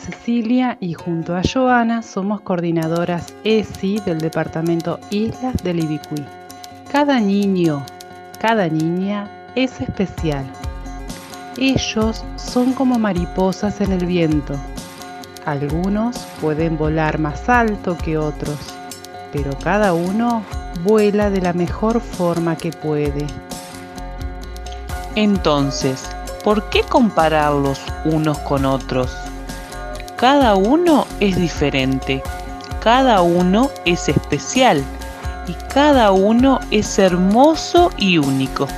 Cecilia y junto a Joana somos coordinadoras ESI del departamento Islas del Ibicuí. Cada niño, cada niña es especial. Ellos son como mariposas en el viento. Algunos pueden volar más alto que otros, pero cada uno vuela de la mejor forma que puede. Entonces, ¿por qué compararlos unos con otros? Cada uno es diferente, cada uno es especial y cada uno es hermoso y único.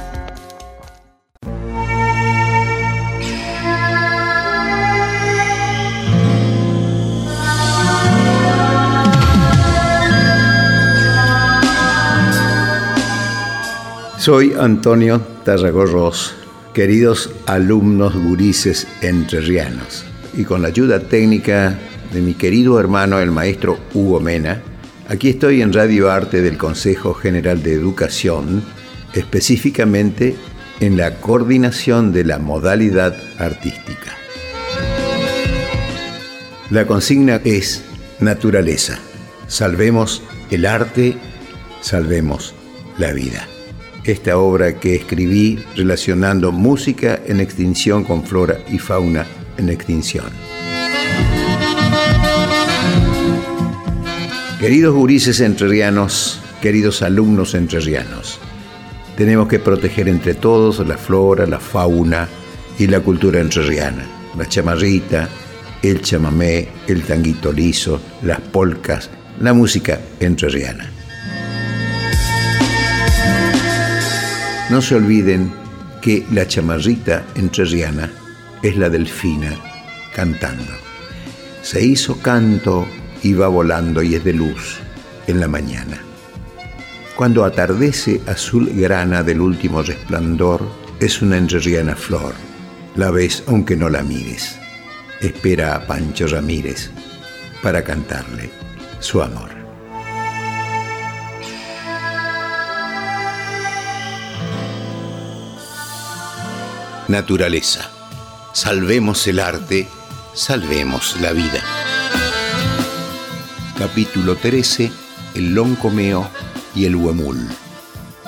Soy Antonio Tarragorros, queridos alumnos gurises entrerrianos, y con la ayuda técnica de mi querido hermano el maestro Hugo Mena, aquí estoy en Radio Arte del Consejo General de Educación, específicamente en la coordinación de la modalidad artística. La consigna es naturaleza. Salvemos el arte, salvemos la vida esta obra que escribí relacionando música en extinción con flora y fauna en extinción. Queridos gurises entrerrianos, queridos alumnos entrerrianos, tenemos que proteger entre todos la flora, la fauna y la cultura entrerriana, la chamarrita, el chamamé, el tanguito liso, las polcas, la música entrerriana. No se olviden que la chamarrita entrerriana es la delfina cantando. Se hizo canto y va volando y es de luz en la mañana. Cuando atardece azul grana del último resplandor, es una entrerriana flor. La ves aunque no la mires. Espera a Pancho Ramírez para cantarle su amor. Naturaleza. Salvemos el arte, salvemos la vida. Capítulo 13. El loncomeo y el huemul.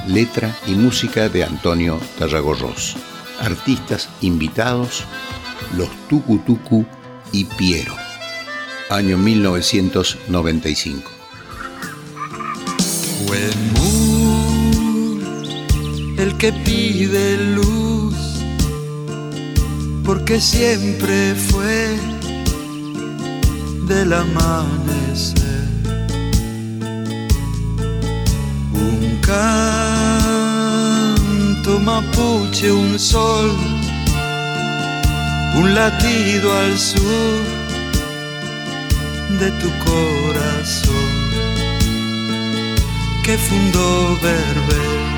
Letra y música de Antonio Tarragorros. Artistas invitados, los Tucutucu y Piero. Año 1995. Huemul, el que pide luz porque siempre fue del amanecer. Un canto mapuche, un sol, un latido al sur de tu corazón que fundó Berber.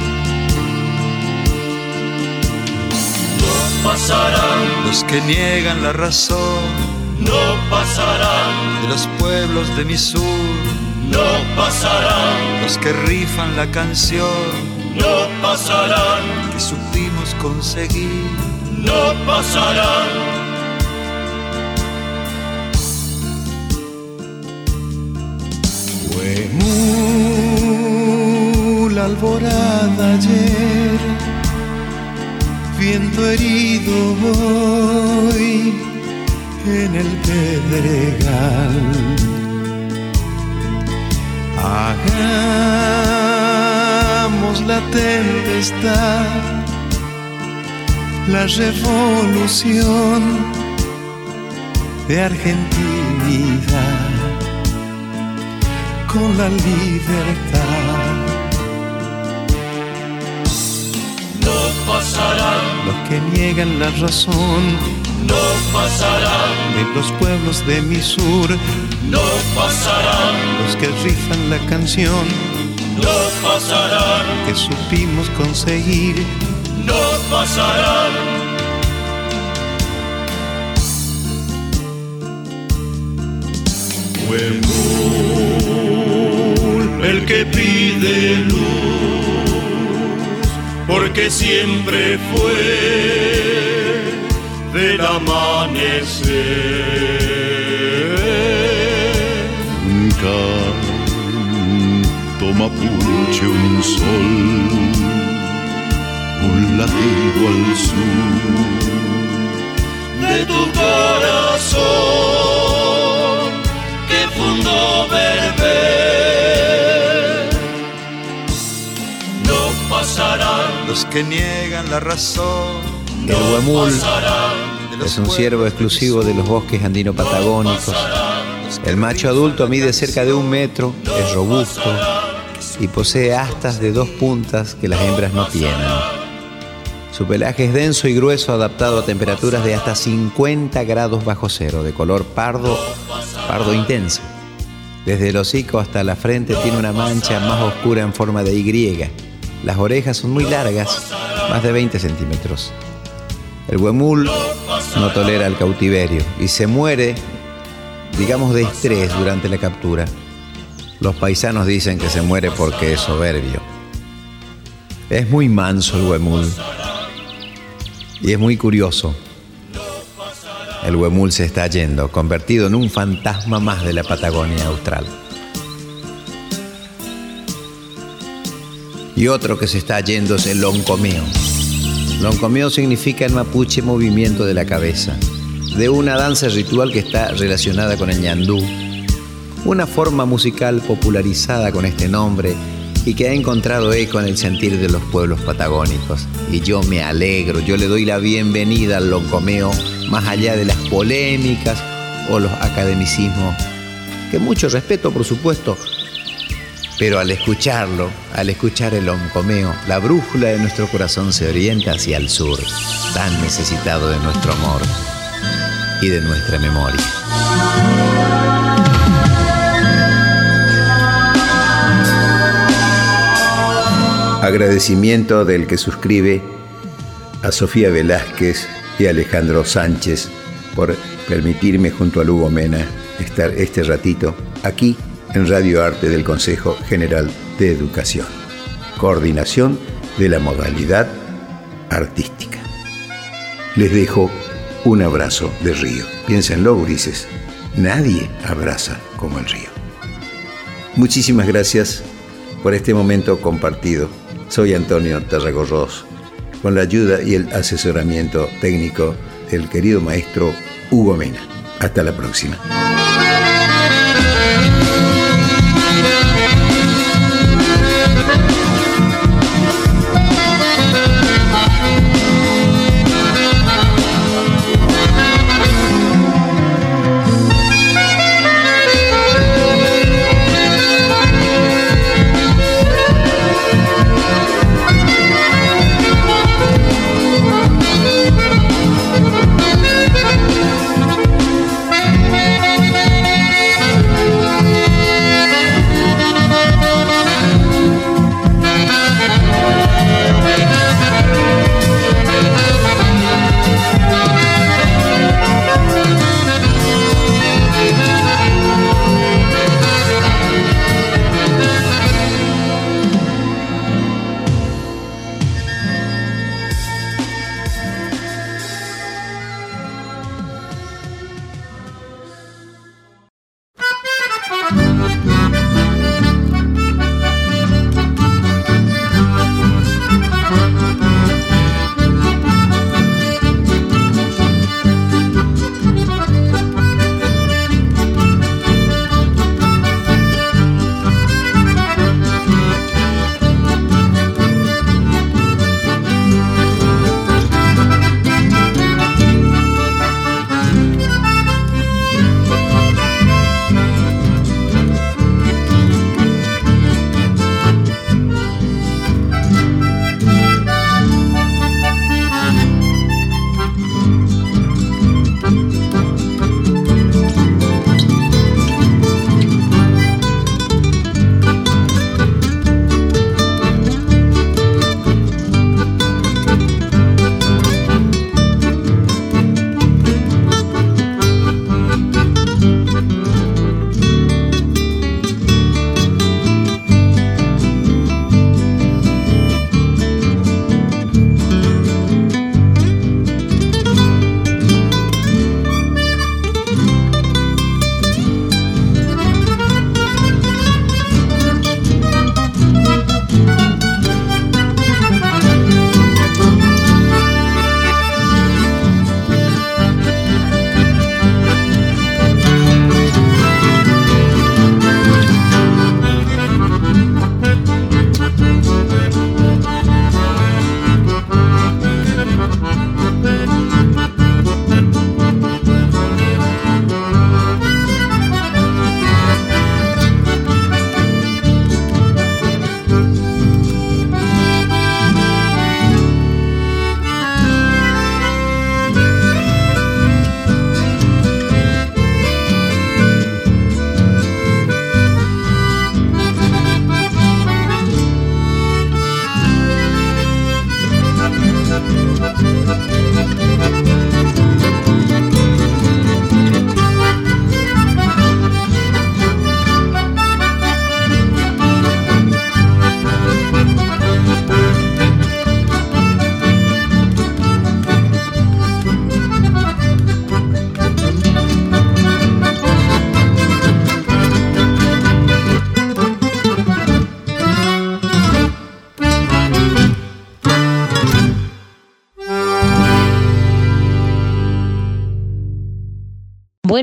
Pasarán. Los que niegan la razón, no pasarán. de los pueblos de mi sur, no pasarán. Los que rifan la canción, no pasarán. que supimos conseguir, no pasarán. Fue muy la alborada ayer viento herido voy en el pedregal. Hagamos la tempestad, la revolución de argentinidad con la libertad. Pasarán, Los que niegan la razón. No pasarán, de los pueblos de mi sur, no pasarán, los que rifan la canción. No pasarán, que supimos conseguir. no pasarán. Huemul, el que pide luz, porque siempre fue del amanecer. Un canto mapuche, un sol, un latido al sur. de tu corazón que fundó Berber. Los que niegan la razón El huemul es un ciervo exclusivo de los bosques andino-patagónicos. El macho adulto mide cerca de un metro, es robusto y posee astas de dos puntas que las hembras no tienen. Su pelaje es denso y grueso, adaptado a temperaturas de hasta 50 grados bajo cero, de color pardo, pardo intenso. Desde el hocico hasta la frente tiene una mancha más oscura en forma de Y. Las orejas son muy largas, más de 20 centímetros. El huemul no tolera el cautiverio y se muere, digamos, de estrés durante la captura. Los paisanos dicen que se muere porque es soberbio. Es muy manso el huemul y es muy curioso. El huemul se está yendo, convertido en un fantasma más de la Patagonia austral. Y otro que se está yendo es el loncomeo. Loncomeo significa en mapuche movimiento de la cabeza, de una danza ritual que está relacionada con el ñandú, una forma musical popularizada con este nombre y que ha encontrado eco en el sentir de los pueblos patagónicos. Y yo me alegro, yo le doy la bienvenida al loncomeo, más allá de las polémicas o los academicismos, que mucho respeto por supuesto, pero al escucharlo, al escuchar el loncomeo, la brújula de nuestro corazón se orienta hacia el sur, tan necesitado de nuestro amor y de nuestra memoria. Agradecimiento del que suscribe a Sofía Velázquez y Alejandro Sánchez por permitirme junto a Lugo Mena estar este ratito aquí en Radio Arte del Consejo General de Educación. Coordinación de la modalidad artística. Les dejo un abrazo de río. Piénsenlo, Ulises. Nadie abraza como el río. Muchísimas gracias por este momento compartido. Soy Antonio Tarragorros, con la ayuda y el asesoramiento técnico del querido maestro Hugo Mena. Hasta la próxima.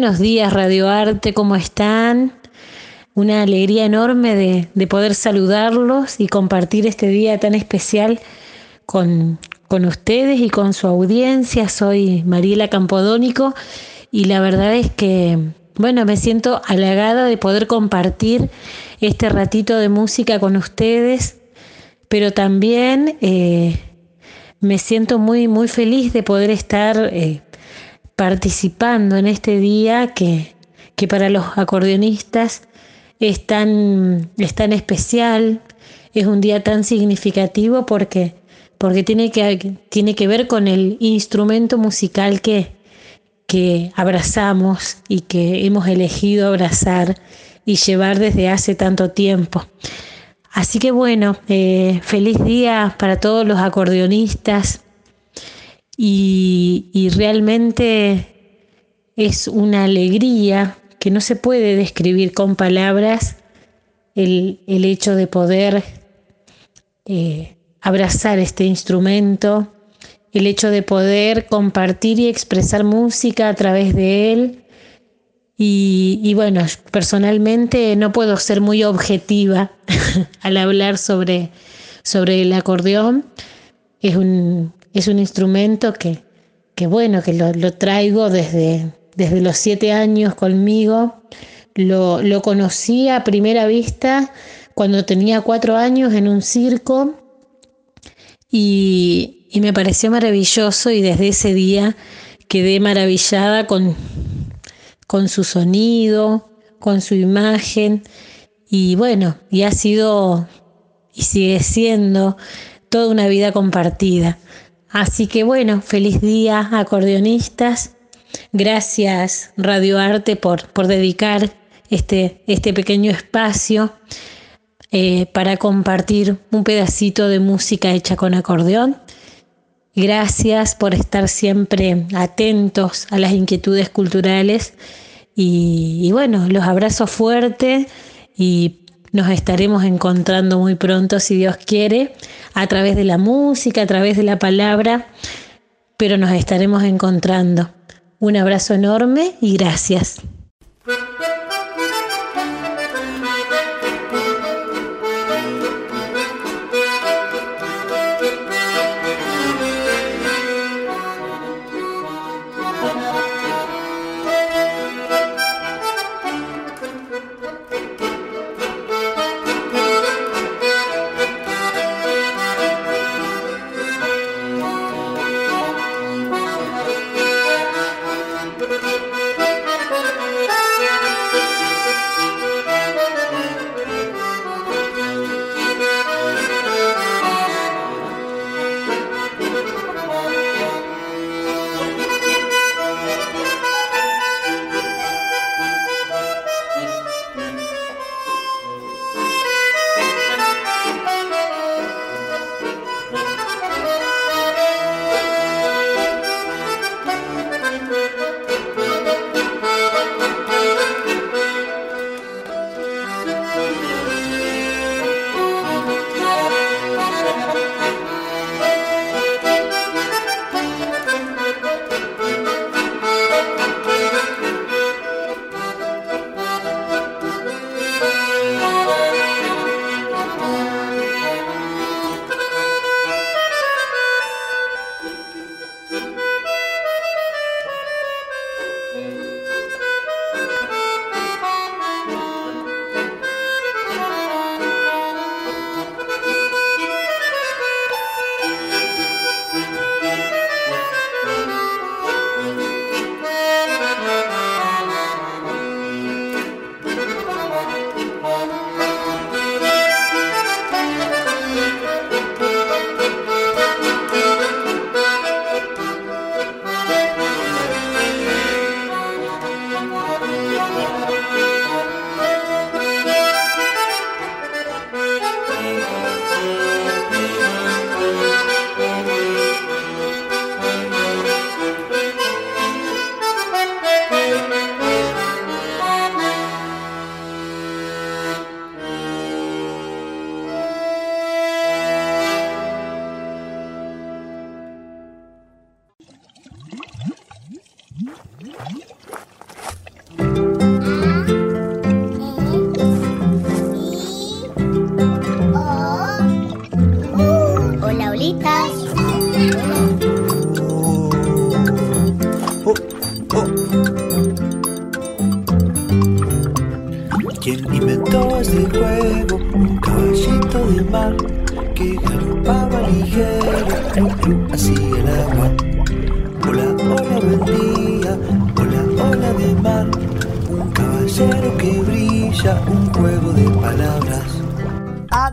Buenos días Radio Arte, ¿cómo están? Una alegría enorme de, de poder saludarlos y compartir este día tan especial con, con ustedes y con su audiencia. Soy Mariela Campodónico y la verdad es que, bueno, me siento halagada de poder compartir este ratito de música con ustedes, pero también eh, me siento muy, muy feliz de poder estar eh, participando en este día que, que para los acordeonistas es tan, es tan especial, es un día tan significativo porque, porque tiene, que, tiene que ver con el instrumento musical que, que abrazamos y que hemos elegido abrazar y llevar desde hace tanto tiempo. Así que bueno, eh, feliz día para todos los acordeonistas y, y realmente es una alegría que no se puede describir con palabras el, el hecho de poder eh, abrazar este instrumento, el hecho de poder compartir y expresar música a través de él. Y, y bueno, personalmente no puedo ser muy objetiva al hablar sobre, sobre el acordeón. Es un, es un instrumento que, que bueno, que lo, traigo desde, desde los siete años conmigo. Lo, lo conocí a primera vista cuando tenía cuatro años en un circo y, y, me pareció maravilloso y desde ese día quedé maravillada con, con su sonido, con su imagen y bueno, y ha sido y sigue siendo toda una vida compartida. Así que bueno, feliz día acordeonistas Gracias Radio Arte por, por dedicar este, este pequeño espacio eh, para compartir un pedacito de música hecha con acordeón. Gracias por estar siempre atentos a las inquietudes culturales y, y bueno, los abrazo fuerte y nos estaremos encontrando muy pronto, si Dios quiere, a través de la música, a través de la palabra, pero nos estaremos encontrando. Un abrazo enorme y gracias.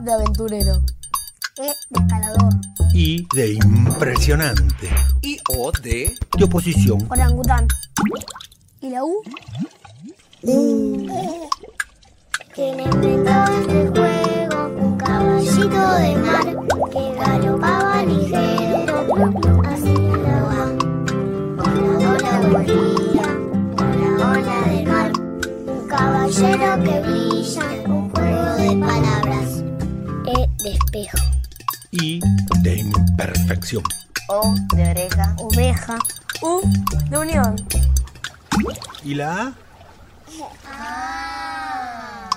De aventurero. E de escalador. I de impresionante. Y O de... De oposición. Orangután. ¿Y la U? U. ¿Quién inventó este juego? Un caballito de mar que galopaba ligero el agua. Hola, hola, buen día. Hola, hola del mar. Un caballero que brilla. Un juego de palabras. E de espejo. I de imperfección. O de oreja. Oveja. U de unión. ¿Y la A?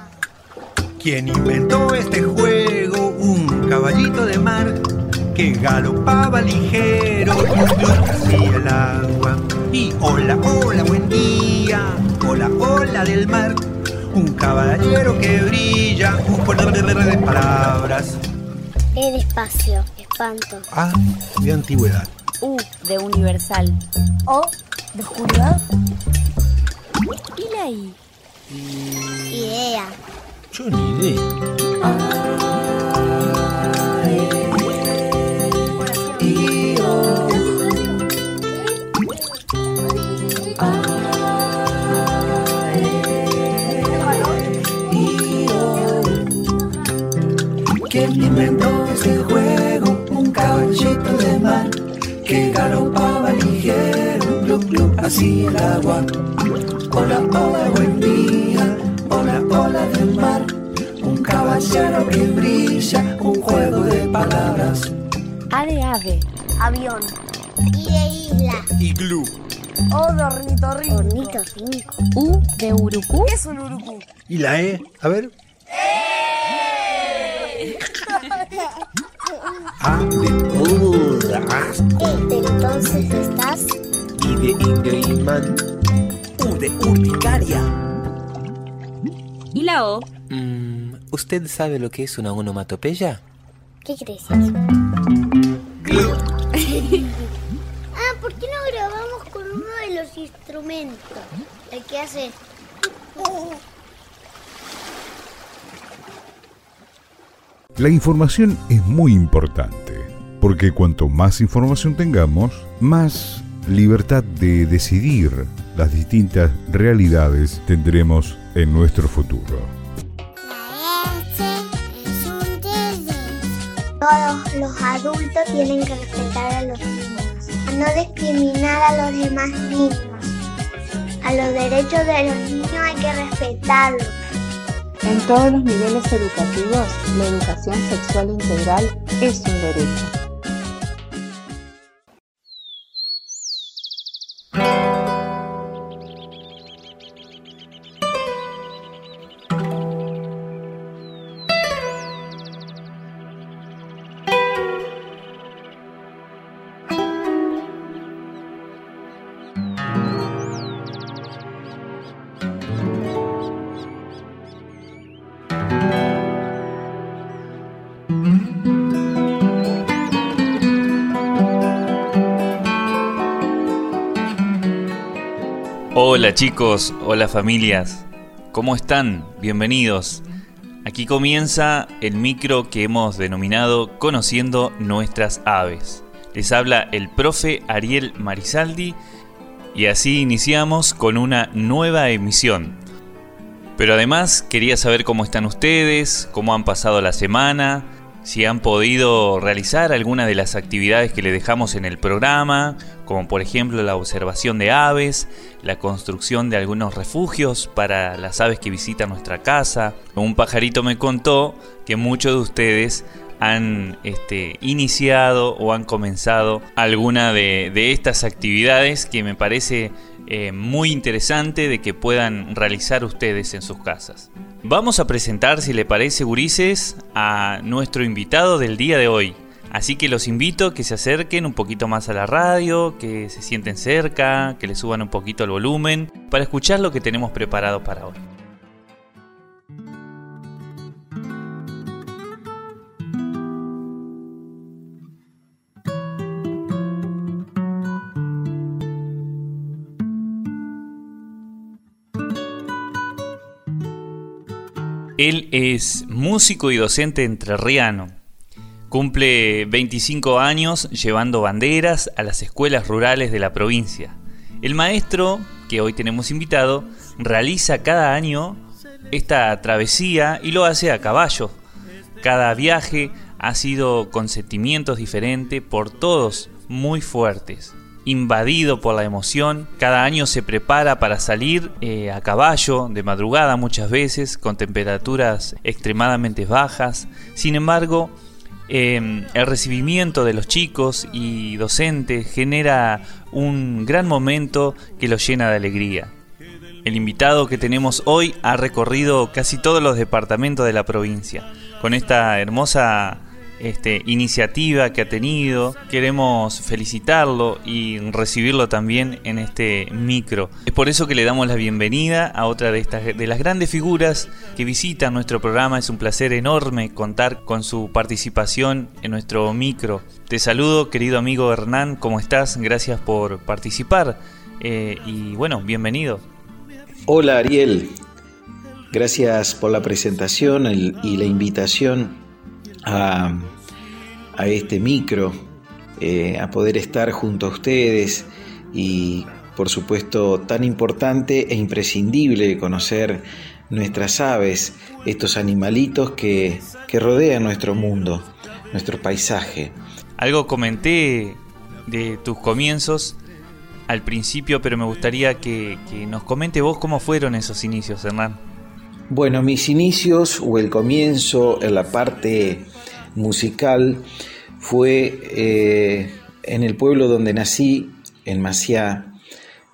¿Quién inventó este juego? Un caballito de mar que galopaba ligero hacia el agua. Y hola, hola, buen día. Hola, hola del mar. Un caballero que brilla. Un juego de palabras. E de espacio. Espanto. A de antigüedad. U de universal. O de oscuridad. ¿Y la I? Idea. Yo ni idea. ¿Quién inventó este juego? Un caballito de mar que galopaba ligero, glu glu, así el agua. Hola, hola, buen día, hola, hola del mar. Un caballero que brilla, un juego de palabras. A de ave. Avión. Y de isla. Iglú. O de ornitorrinco. Ornitorrinco. U de urucú. ¿Qué es un urucú? ¿Y la E? A ver. A de puta asco. E de entonces estás. I de indio y imán. U de urticaria. ¿Y la O? Mm, ¿Usted sabe lo que es una onomatopeya? ¿Qué crees? Ah, ¿por qué no grabamos con uno de los instrumentos? El que hace. La información es muy importante, porque cuanto más información tengamos, más libertad de decidir las distintas realidades tendremos en nuestro futuro. Todos los adultos tienen que respetar a los niños, a no discriminar a los demás niños. A los derechos de los niños hay que respetarlos. En todos los niveles educativos, la educación sexual integral es un derecho. Hola chicos, hola familias, ¿cómo están? Bienvenidos. Aquí comienza el micro que hemos denominado Conociendo nuestras aves. Les habla el profe Ariel Marisaldi y así iniciamos con una nueva emisión. Pero además quería saber cómo están ustedes, cómo han pasado la semana, si han podido realizar alguna de las actividades que le dejamos en el programa, como por ejemplo la observación de aves, la construcción de algunos refugios para las aves que visitan nuestra casa. Un pajarito me contó que muchos de ustedes han este, iniciado o han comenzado alguna de, de estas actividades que me parece eh, muy interesante de que puedan realizar ustedes en sus casas. Vamos a presentar, si le parece, Gurises, a nuestro invitado del día de hoy. Así que los invito a que se acerquen un poquito más a la radio, que se sienten cerca, que le suban un poquito el volumen, para escuchar lo que tenemos preparado para hoy. Él es músico y docente entrerriano. Cumple 25 años llevando banderas a las escuelas rurales de la provincia. El maestro, que hoy tenemos invitado, realiza cada año esta travesía y lo hace a caballo. Cada viaje ha sido con sentimientos diferentes por todos muy fuertes. Invadido por la emoción, cada año se prepara para salir eh, a caballo, de madrugada muchas veces, con temperaturas extremadamente bajas. Sin embargo, em, el recibimiento de los chicos y docentes genera un gran momento que los llena de alegría. El invitado que tenemos hoy ha recorrido casi todos los departamentos de la provincia. Con esta hermosa este, iniciativa que ha tenido, queremos felicitarlo y recibirlo también en este micro. Es por eso que le damos la bienvenida a otra de, estas, de las grandes figuras que visitan nuestro programa. Es un placer enorme contar con su participación en nuestro micro. Te saludo, querido amigo Hernán, ¿cómo estás? Gracias por participar. Eh, y bueno, bienvenido. Hola Ariel, gracias por la presentación y la invitación a, este micro, eh, a poder estar junto a ustedes y por supuesto tan importante e imprescindible conocer nuestras aves, estos animalitos que, rodean nuestro mundo, nuestro paisaje. Algo comenté de tus comienzos al principio, pero me gustaría que, nos comente vos cómo fueron esos inicios, Hernán. Bueno, mis inicios o el comienzo en la parte musical fue eh, en el pueblo donde nací, en Maciá,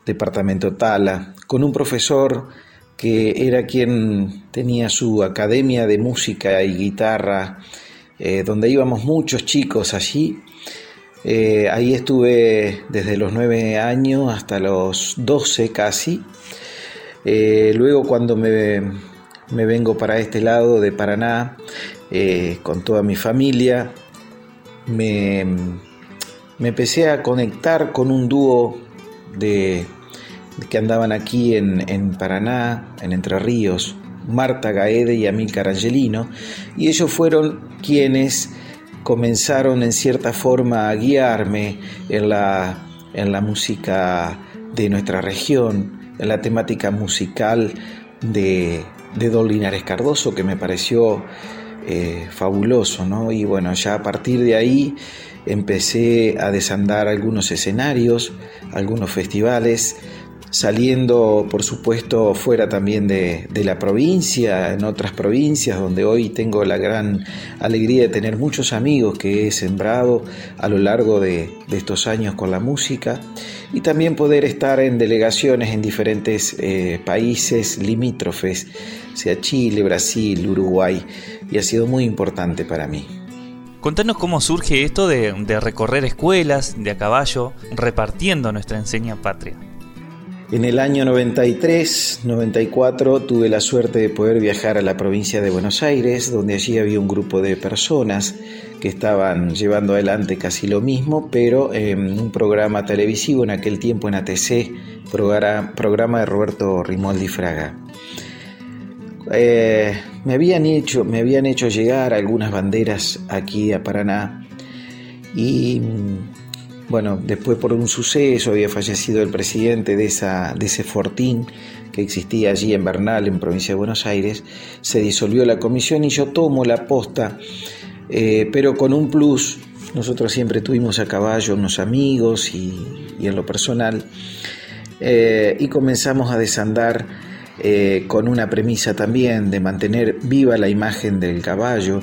departamento Tala, con un profesor que era quien tenía su academia de música y guitarra, eh, donde íbamos muchos chicos allí eh, ahí estuve desde los nueve años hasta los 12 casi. Eh, luego cuando me, vengo para este lado de Paraná eh, con toda mi familia, me, empecé a conectar con un dúo de, que andaban aquí en, en Paraná, en Entre Ríos, Marta Gaede y Amílcar Angelino, y ellos fueron quienes comenzaron en cierta forma a guiarme en la, en la música de nuestra región, en la temática musical de, de Don Linares Cardoso, que me pareció eh, fabuloso, ¿no? Y bueno, ya a partir de ahí empecé a desandar algunos escenarios, algunos festivales, saliendo por supuesto fuera también de, la provincia, en otras provincias donde hoy tengo la gran alegría de tener muchos amigos que he sembrado a lo largo de, estos años con la música y también poder estar en delegaciones en diferentes eh, países limítrofes, sea Chile, Brasil, Uruguay, y ha sido muy importante para mí. Contanos cómo surge esto de, de recorrer escuelas de a caballo repartiendo nuestra enseña patria. En el año 93, 94 tuve la suerte de poder viajar a la provincia de Buenos Aires, donde allí había un grupo de personas que estaban llevando adelante casi lo mismo, pero en un programa televisivo en aquel tiempo en ATC, programa de Roberto Rimoldi Fraga. Eh, me, habían hecho, me habían hecho llegar algunas banderas aquí a Paraná y bueno, después por un suceso había fallecido el presidente de, esa, de ese fortín que existía allí en Bernal, en provincia de Buenos Aires, se disolvió la comisión y yo tomo la posta, eh, pero con un plus. Nosotros siempre tuvimos a caballo unos amigos y, en lo personal, eh, y comenzamos a desandar eh, con una premisa también de mantener viva la imagen del caballo.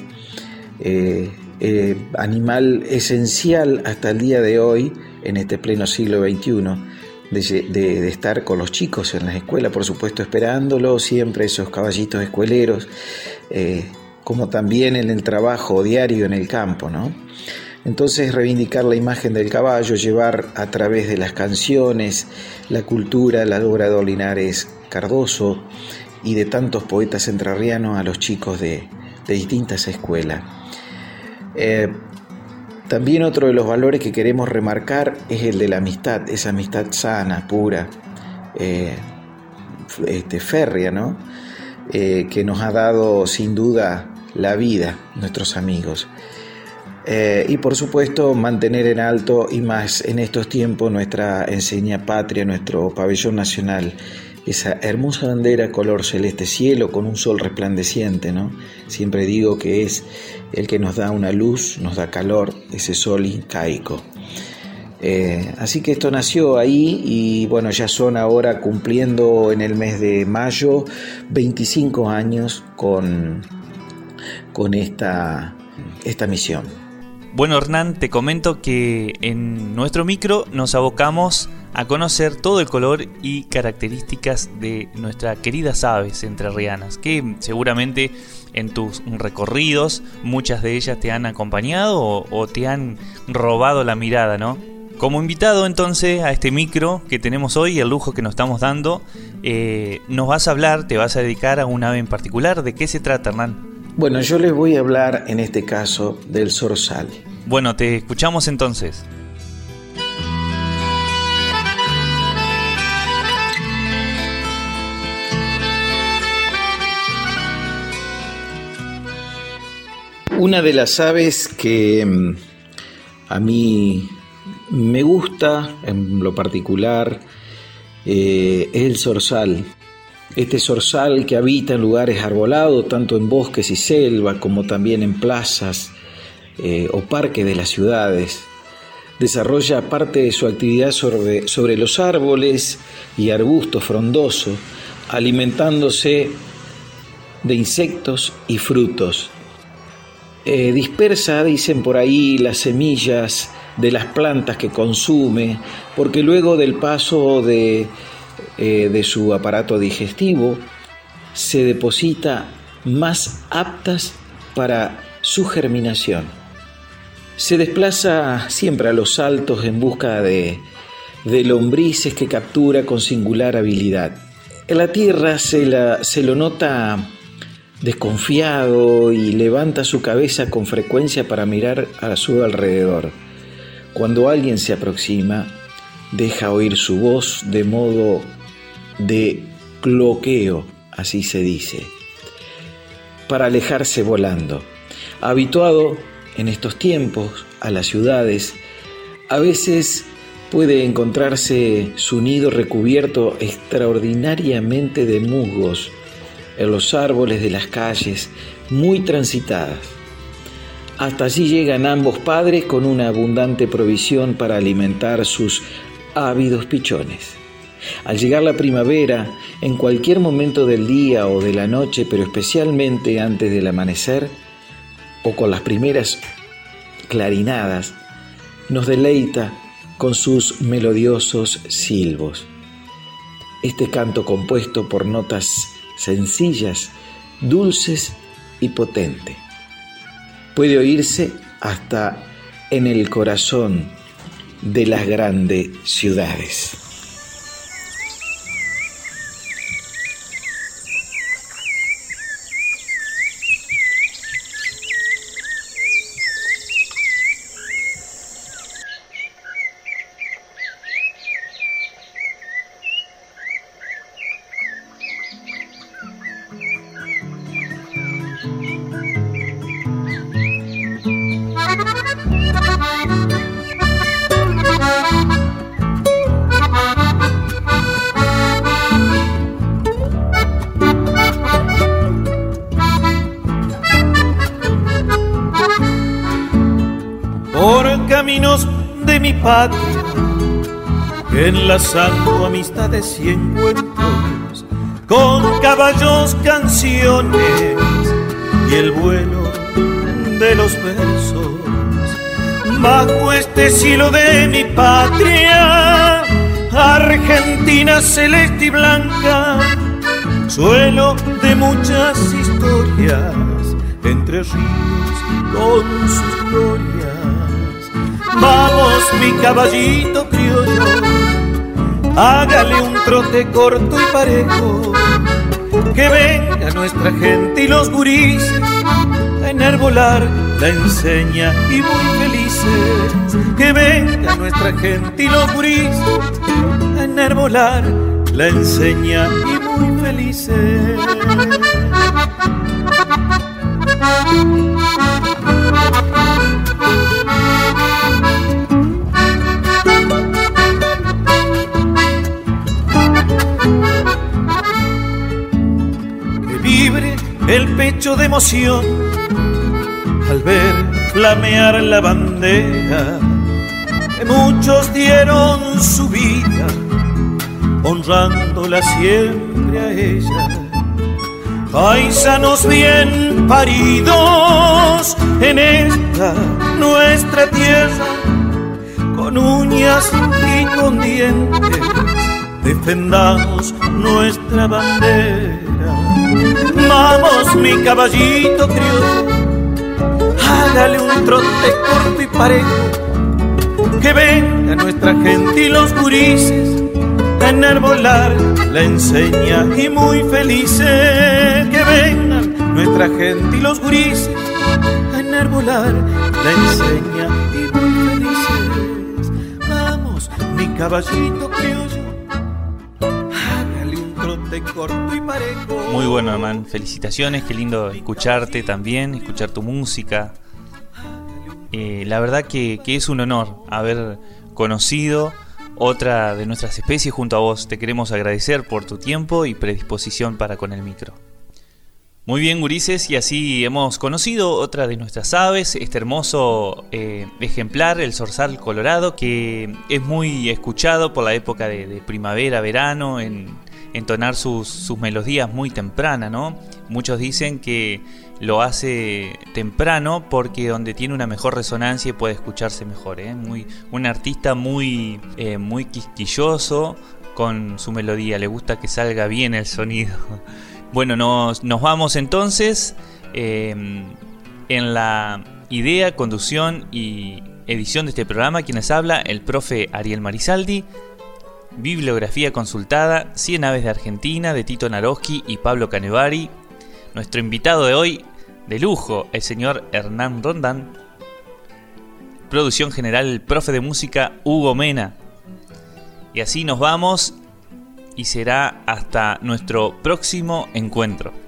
Animal esencial hasta el día de hoy, en este pleno siglo XXI, de, estar con los chicos en las escuelas, por supuesto, esperándolo, siempre esos caballitos escueleros, eh, como también en el trabajo diario en el campo, ¿no? Entonces reivindicar la imagen del caballo, llevar a través de las canciones, la cultura, la obra de Olinares Cardoso y de tantos poetas entrerrianos a los chicos de distintas escuelas. Eh, también otro de los valores que queremos remarcar es el de la amistad, esa amistad sana, pura, eh, este, férrea, ¿no? eh, que nos ha dado sin duda la vida, nuestros amigos. Y por supuesto mantener en alto y más en estos tiempos nuestra enseña patria, nuestro pabellón nacional, esa hermosa bandera color celeste cielo con un sol resplandeciente, ¿no? Siempre digo que es el que nos da una luz, nos da calor, ese sol incaico. Eh, así que esto nació ahí y bueno, ya son ahora cumpliendo en el mes de mayo 25 años con, con esta, esta misión. Bueno, Hernán, te comento que en nuestro micro nos abocamos a conocer todo el color y características de nuestras queridas aves entrerrianas, que seguramente en tus recorridos muchas de ellas te han acompañado o, te han robado la mirada, ¿no? Como invitado entonces a este micro que tenemos hoy, el lujo que nos estamos dando, eh, nos vas a hablar, te vas a dedicar a un ave en particular. ¿De qué se trata, Hernán? Bueno, yo les voy a hablar en este caso del zorzal. Bueno, te escuchamos entonces. Una de las aves que mm, a mí me gusta en lo particular eh, es el zorzal. Este zorzal que habita en lugares arbolados, tanto en bosques y selva como también en plazas eh, o parques de las ciudades. Desarrolla parte de su actividad sobre, sobre los árboles y arbustos frondosos, alimentándose de insectos y frutos. Eh, dispersa, dicen por ahí, las semillas de las plantas que consume, porque luego del paso de, eh, de su aparato digestivo se deposita más aptas para su germinación. Se desplaza siempre a los altos en busca de, de lombrices que captura con singular habilidad. En la tierra se, la, se lo nota desconfiado y levanta su cabeza con frecuencia para mirar a su alrededor. Cuando alguien se aproxima, deja oír su voz de modo de cloqueo, así se dice, para alejarse volando. Habituado en estos tiempos a las ciudades, a veces puede encontrarse su nido recubierto extraordinariamente de musgos en los árboles de las calles muy transitadas. Hasta allí llegan ambos padres con una abundante provisión para alimentar sus ávidos pichones. Al llegar la primavera, en cualquier momento del día o de la noche, pero especialmente antes del amanecer, o con las primeras clarinadas, nos deleita con sus melodiosos silbos. Este canto compuesto por notas sencillas, dulces y potentes. Puede oírse hasta en el corazón de las grandes ciudades. Enlazando amistades y encuentros con caballos, canciones y el vuelo de los versos. Bajo este cielo de mi patria, Argentina celeste y blanca, suelo de muchas historias, entre ríos con sus glorias Vamos, mi caballito criollo, hágale un trote corto y parejo. Que venga nuestra gente y los gurís a enarbolar la enseña y muy felices. Que venga nuestra gente y los gurís a enarbolar la enseña y muy felices. De emoción al ver flamear la bandera que muchos dieron su vida honrándola siempre a ella. Paisanos bien paridos en esta nuestra tierra, con uñas y con dientes, defendamos nuestra bandera. Vamos, mi caballito criollo, hágale un trote corto y parejo, que venga nuestra gente y los gurises a enarbolar la enseña y muy felices que vengan nuestra gente y los gurises a enarbolar la enseña y muy felices. Vamos, mi caballito criollo, hágale un trote corto y parejo. Muy bueno, hermano. Felicitaciones, qué lindo escucharte también, escuchar tu música. Eh, la verdad que, que es un honor haber conocido otra de nuestras especies junto a vos. Te queremos agradecer por tu tiempo y predisposición para con el micro. Muy bien, gurises, y así hemos conocido otra de nuestras aves, este hermoso eh, ejemplar, el zorzal colorado, que es muy escuchado por la época de, de primavera, verano, en entonar sus, sus melodías muy temprana, ¿no? Muchos dicen que lo hace temprano porque donde tiene una mejor resonancia puede escucharse mejor. ¿eh? Muy, un artista muy, eh, muy quisquilloso con su melodía, le gusta que salga bien el sonido. Bueno, nos, nos vamos entonces eh, en la idea, conducción y edición de este programa. Quienes habla, el profe Ariel Marisaldi. Bibliografía consultada, 100 aves de Argentina, de Tito Naroski y Pablo Canevari. Nuestro invitado de hoy, de lujo, el señor Hernán Rondán. Producción general, profe de música Hugo Mena. Y así nos vamos y será hasta nuestro próximo encuentro.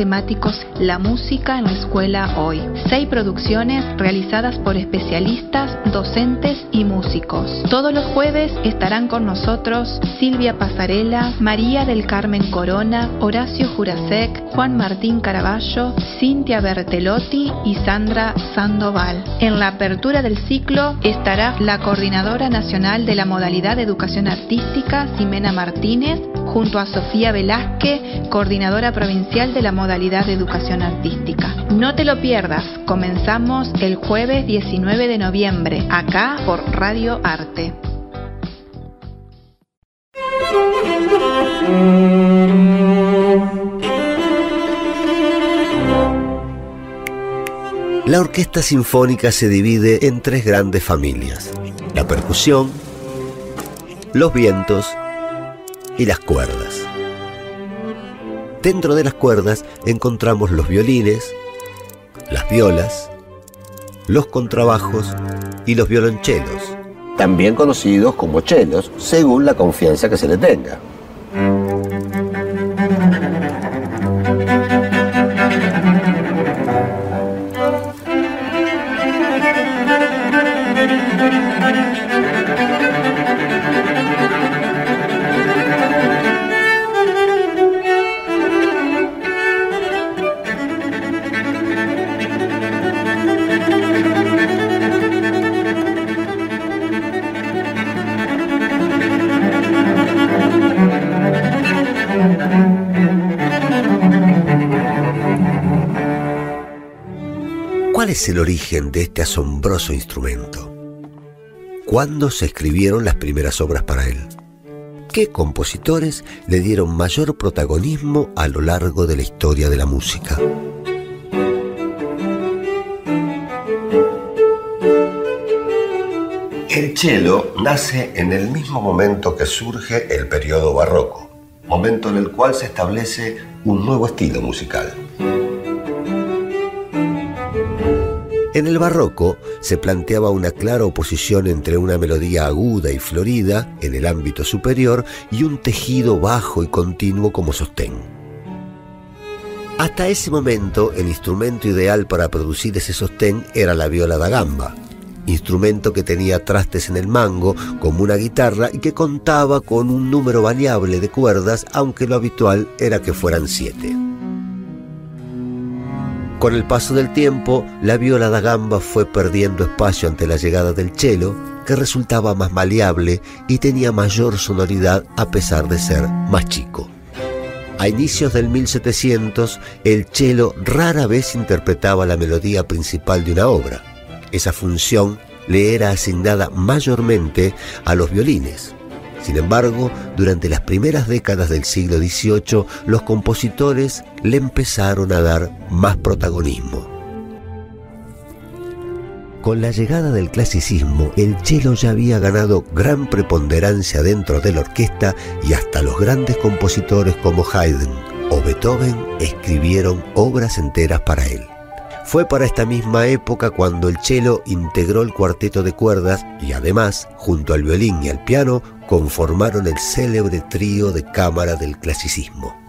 Temáticos La música en la escuela hoy. Seis producciones realizadas por especialistas, docentes y músicos. Todos los jueves estarán con nosotros Silvia Pasarela, María del Carmen Corona, Horacio Jurasek, Juan Martín Caraballo, Cintia Bertelotti y Sandra Sandoval. En la apertura del ciclo estará la coordinadora nacional de la modalidad de educación artística, Ximena Martínez, junto a Sofía Velázquez, coordinadora provincial de la modalidad de educación artística. No te lo pierdas, comenzamos el jueves 19 de noviembre, acá por Radio Arte. La orquesta sinfónica se divide en tres grandes familias. La percusión, los vientos y las cuerdas. Dentro de las cuerdas encontramos los violines, las violas, los contrabajos y los violonchelos. También conocidos como chelos, según la confianza que se le tenga. ¿Cuál es el origen de este asombroso instrumento? ¿Cuándo se escribieron las primeras obras para él? ¿Qué compositores le dieron mayor protagonismo a lo largo de la historia de la música? El cello nace en el mismo momento que surge el periodo barroco, momento en el cual se establece un nuevo estilo musical. En el barroco se planteaba una clara oposición entre una melodía aguda y florida en el ámbito superior y un tejido bajo y continuo como sostén. Hasta ese momento el instrumento ideal para producir ese sostén era la viola da gamba, instrumento que tenía trastes en el mango como una guitarra y que contaba con un número variable de cuerdas, aunque lo habitual era que fueran siete. Con el paso del tiempo, la viola da gamba fue perdiendo espacio ante la llegada del cello, que resultaba más maleable y tenía mayor sonoridad a pesar de ser más chico. A inicios del 1700, el cello rara vez interpretaba la melodía principal de una obra. Esa función le era asignada mayormente a los violines. Sin embargo, durante las primeras décadas del siglo XVIII, los compositores le empezaron a dar más protagonismo. Con la llegada del clasicismo, el cello ya había ganado gran preponderancia dentro de la orquesta y hasta los grandes compositores como Haydn o Beethoven escribieron obras enteras para él. Fue para esta misma época cuando el cello integró el cuarteto de cuerdas y además, junto al violín y al piano, conformaron el célebre trío de cámara del clasicismo.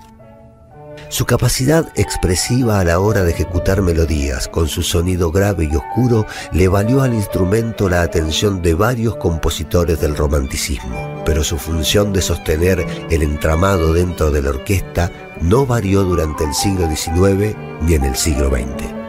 Su capacidad expresiva a la hora de ejecutar melodías con su sonido grave y oscuro le valió al instrumento la atención de varios compositores del romanticismo, pero su función de sostener el entramado dentro de la orquesta no varió durante el siglo XIX ni en el siglo XX.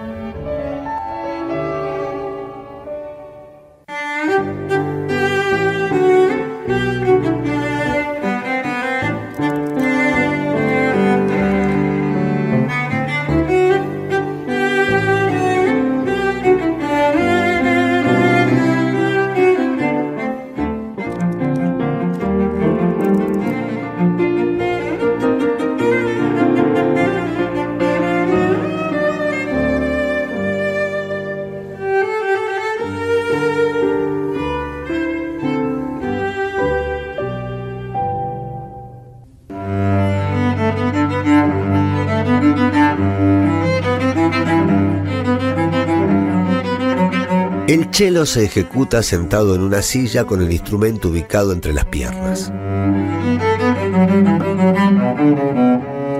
Cello se ejecuta sentado en una silla con el instrumento ubicado entre las piernas.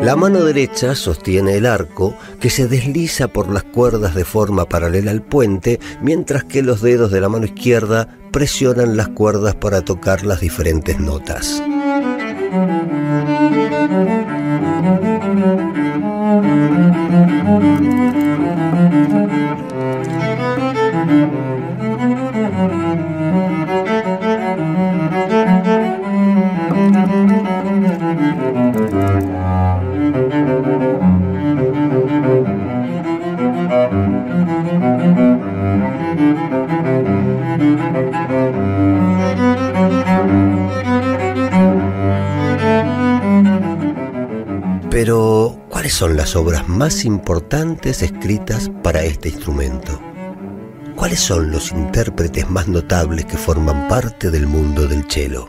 La mano derecha sostiene el arco que se desliza por las cuerdas de forma paralela al puente, mientras que los dedos de la mano izquierda presionan las cuerdas para tocar las diferentes notas. Thank you. Son las obras más importantes escritas para este instrumento? ¿Cuáles son los intérpretes más notables que forman parte del mundo del cello?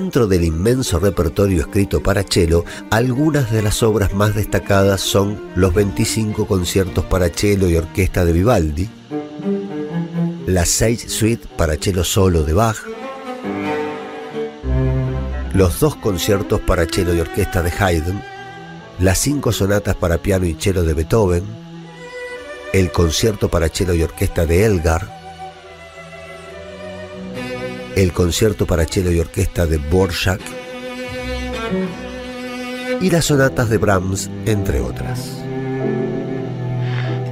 Dentro del inmenso repertorio escrito para cello, algunas de las obras más destacadas son los 25 conciertos para cello y orquesta de Vivaldi, la Sage Suite para cello solo de Bach, los dos conciertos para cello y orquesta de Haydn, las cinco sonatas para piano y cello de Beethoven, el concierto para cello y orquesta de Elgar, el concierto para cello y orquesta de Borjak y las sonatas de Brahms, entre otras.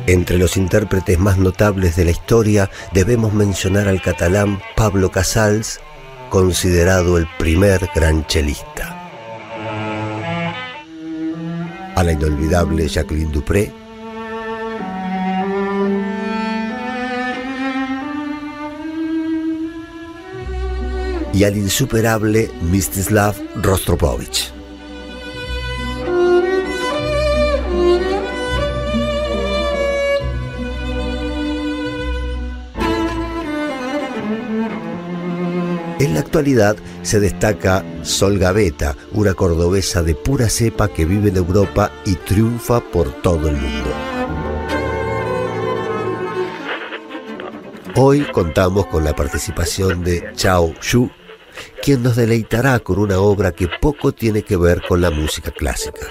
Entre los intérpretes más notables de la historia debemos mencionar al catalán Pablo Casals, considerado el primer gran chelista. A la inolvidable Jacqueline Dupré, y al insuperable Mstislav Rostropovich. En la actualidad se destaca Sol Gaveta, una cordobesa de pura cepa que vive en Europa y triunfa por todo el mundo. Hoy contamos con la participación de Chao Xu, quien nos deleitará con una obra que poco tiene que ver con la música clásica.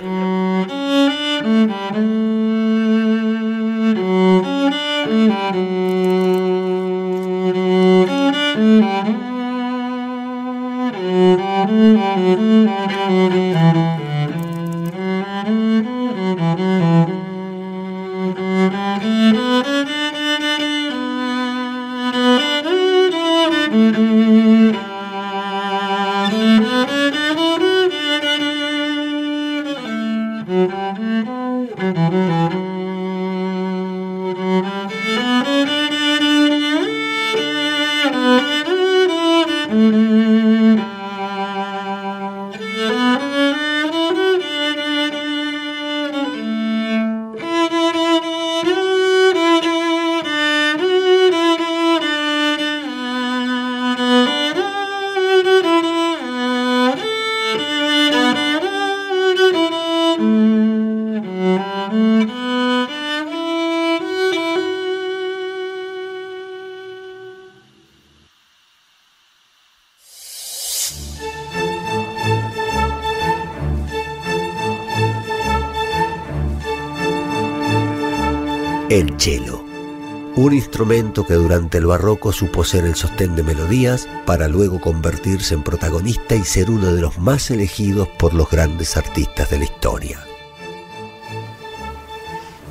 Instrumento que durante el barroco supo ser el sostén de melodías para luego convertirse en protagonista y ser uno de los más elegidos por los grandes artistas de la historia.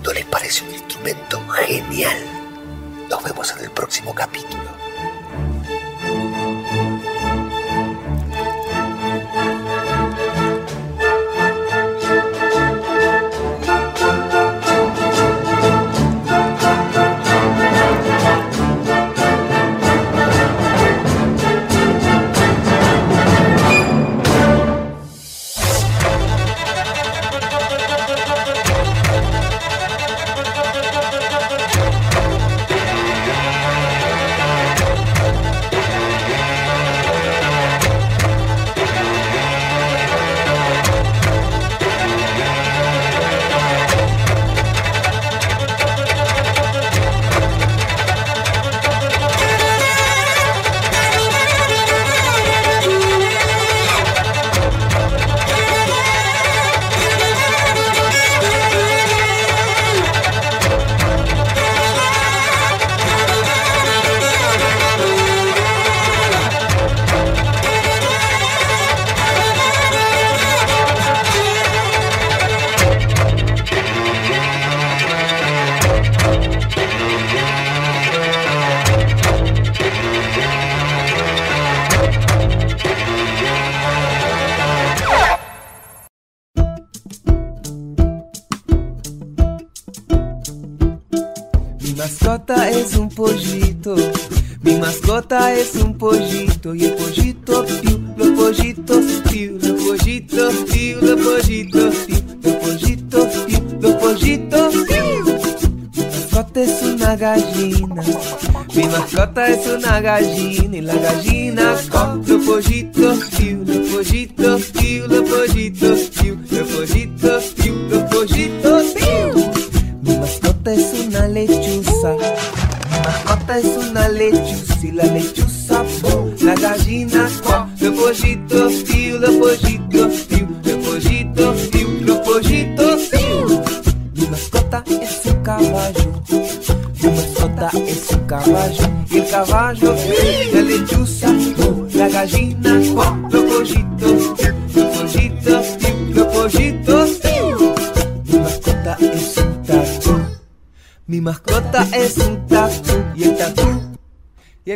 ¿No les parece un instrumento genial? Nos vemos en el próximo capítulo.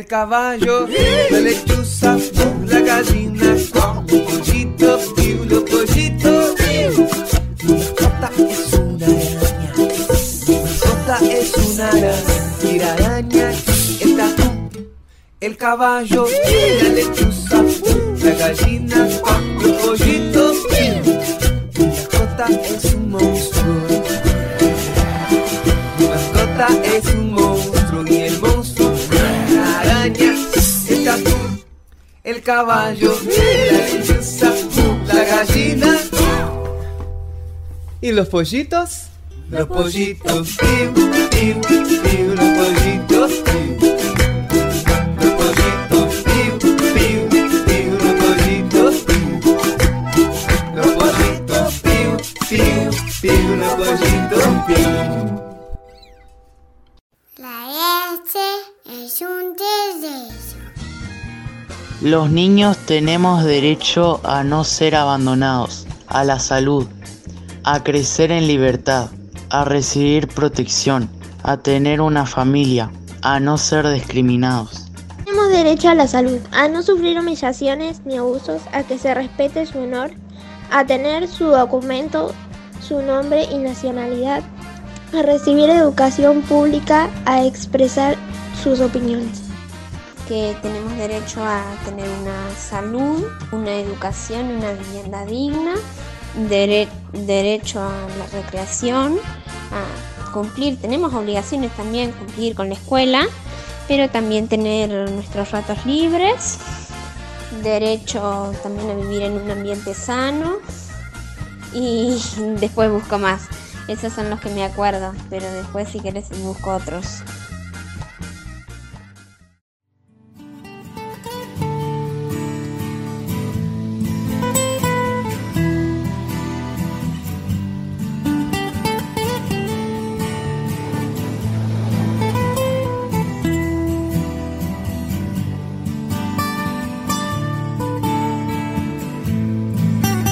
Caballo, la lechuza, la gallina, piu, los pollitos. piu. Mi mascota es una araña. Mi mascota es una araña. Y la araña, tatu, el caballo, la lechuza, la gallina, caballo, la la gallina y los pollitos. Los pollitos, piu, piu, piu, los pollitos, piu. Los pollitos, piu, piu, piu, los pollitos, piu. Los pollitos, piu, piu, piu, los pollitos, piu. Los niños tenemos derecho a no ser abandonados, a la salud, a crecer en libertad, a recibir protección, a tener una familia, a no ser discriminados. Tenemos derecho a la salud, a no sufrir humillaciones ni abusos, a que se respete su honor, a tener su documento, su nombre y nacionalidad, a recibir educación pública, a expresar sus opiniones. Que tenemos derecho a tener una salud, una educación, una vivienda digna, dere- derecho a la recreación, a cumplir, tenemos obligaciones también, cumplir con la escuela, pero también tener nuestros ratos libres, derecho también a vivir en un ambiente sano y después busco más. Esos son los que me acuerdo, pero después si querés busco otros.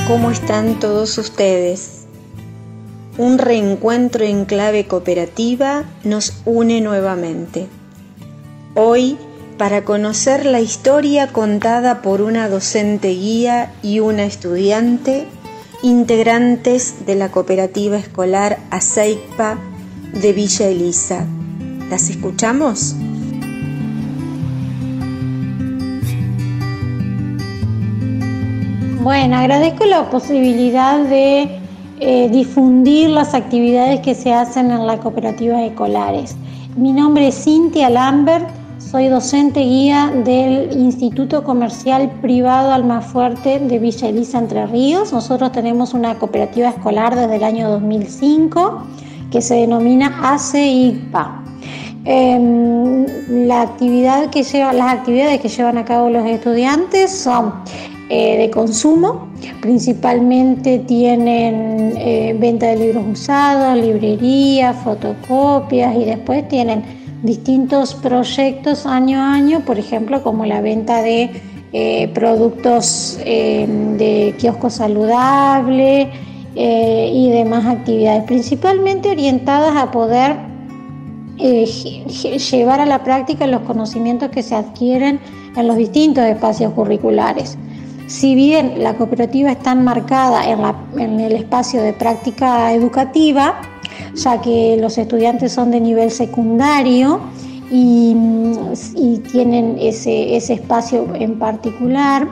¿Cómo están todos ustedes? Un reencuentro en clave cooperativa nos une nuevamente. Hoy, para conocer la historia contada por una docente guía y una estudiante, integrantes de la cooperativa escolar ASEICPA de Villa Elisa. ¿Las escuchamos? Bueno, agradezco la posibilidad de eh, difundir las actividades que se hacen en las cooperativas escolares. Mi nombre es Cintia Lambert, soy docente guía del Instituto Comercial Privado Almafuerte de Villa Elisa Entre Ríos. Nosotros tenemos una cooperativa escolar desde el año 2005 que se denomina ACIPA. Em, la actividad que lleva, las actividades que llevan a cabo los estudiantes son eh, de consumo, principalmente tienen eh, venta de libros usados, librería, fotocopias y después tienen distintos proyectos año a año, por ejemplo como la venta de eh, productos de kiosco saludable y demás actividades, principalmente orientadas a poder lle- lle- llevar a la práctica los conocimientos que se adquieren en los distintos espacios curriculares. Si bien la cooperativa está enmarcada en, el espacio de práctica educativa, ya que los estudiantes son de nivel secundario y, y tienen ese, ese espacio en particular.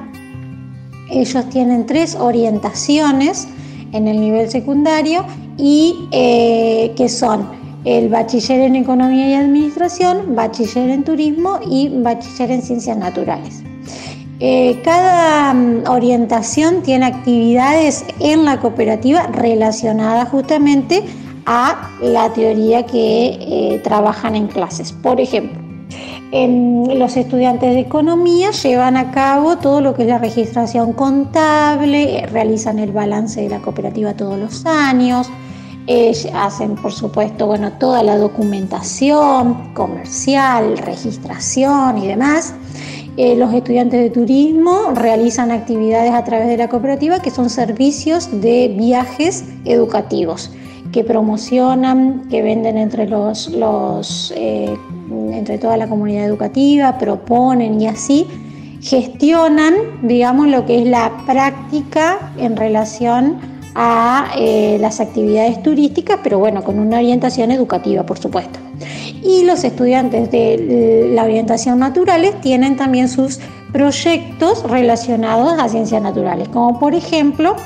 Ellos tienen tres orientaciones en el nivel secundario y eh, que son el bachiller en economía y administración, bachiller en turismo y bachiller en ciencias naturales. Eh, cada mm, orientación tiene actividades en la cooperativa relacionadas justamente a la teoría que eh, trabajan en clases. Por ejemplo, los estudiantes de economía llevan a cabo todo lo que es la registración contable, realizan el balance de la cooperativa todos los años, hacen por supuesto bueno, toda la documentación comercial, registración y demás. Eh, los estudiantes de turismo realizan actividades a través de la cooperativa que son servicios de viajes educativos que promocionan, que venden entre los, eh, entre toda la comunidad educativa, proponen y así gestionan, digamos, lo que es la práctica en relación a eh, las actividades turísticas, pero bueno, con una orientación educativa, por supuesto. Y los estudiantes de la orientación naturales tienen también sus proyectos relacionados a ciencias naturales, como por ejemplo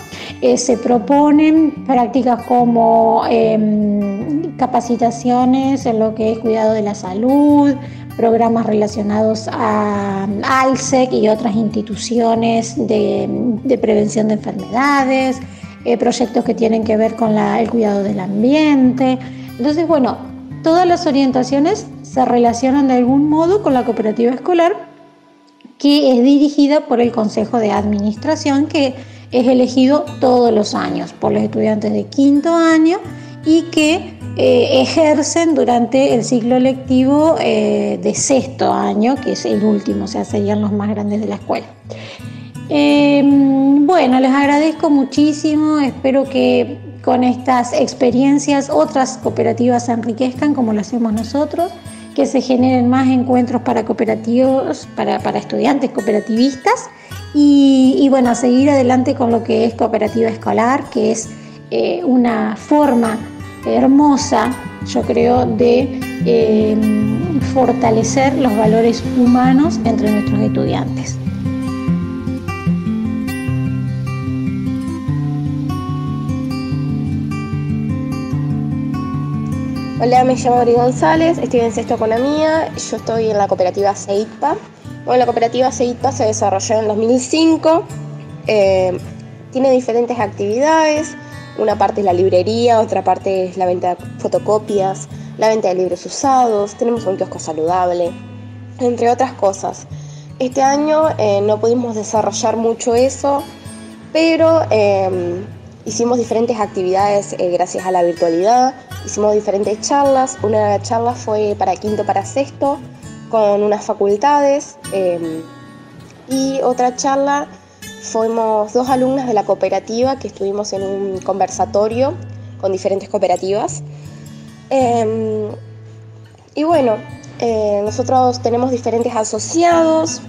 eh, se proponen prácticas como em, capacitaciones en lo que es cuidado de la salud, programas relacionados a ALSEC y otras instituciones de, prevención de enfermedades, eh, proyectos que tienen que ver con el cuidado del ambiente. Entonces, bueno, todas las orientaciones se relacionan de algún modo con la cooperativa escolar que es dirigida por el Consejo de Administración, que es elegido todos los años por los estudiantes de quinto año y que eh, ejercen durante el ciclo lectivo eh, de sexto año, que es el último, o sea, serían los más grandes de la escuela. Em, bueno, les agradezco muchísimo, espero que con estas experiencias otras cooperativas se enriquezcan como lo hacemos nosotros que se generen más encuentros para cooperativos, para, estudiantes cooperativistas y, bueno, seguir adelante con lo que es cooperativa escolar, que es eh, una forma hermosa, yo creo, de eh, fortalecer los valores humanos entre nuestros estudiantes. Hola, me llamo Ari González, estoy en sexto economía, yo estoy en la cooperativa CEIPA. Bueno, la cooperativa CEIPA se desarrolló en 2005, eh, tiene diferentes actividades, una parte es la librería, otra parte es la venta de fotocopias, la venta de libros usados, tenemos un kiosco saludable, entre otras cosas. Este año eh, no pudimos desarrollar mucho eso, pero eh, hicimos diferentes actividades gracias a la virtualidad hicimos diferentes charlas. Una charla fue para quinto, para sexto, con unas facultades. Em, y otra charla fuimos dos alumnas de la cooperativa que estuvimos en un conversatorio con diferentes cooperativas. Em, y bueno, eh, nosotros tenemos diferentes asociados,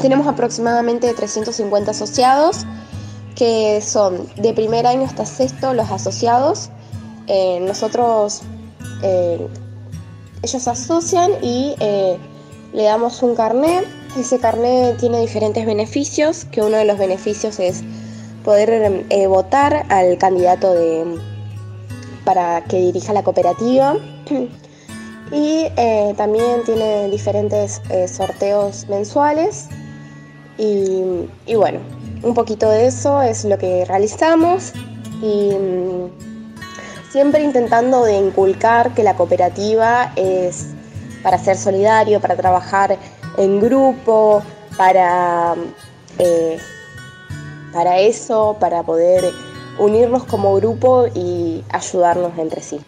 tenemos aproximadamente 350 asociados, que son de primer año hasta sexto los asociados, eh, nosotros, eh, ellos asocian y eh, le damos un carnet. Ese carnet tiene diferentes beneficios, que uno de los beneficios es poder votar al candidato de, para que dirija la cooperativa. Y también tiene diferentes sorteos mensuales. Y, y, bueno, un poquito de eso es lo que realizamos. Y siempre intentando de inculcar que la cooperativa es para ser solidario, para trabajar en grupo, para, eh, para eso, para poder unirnos como grupo y ayudarnos entre sí.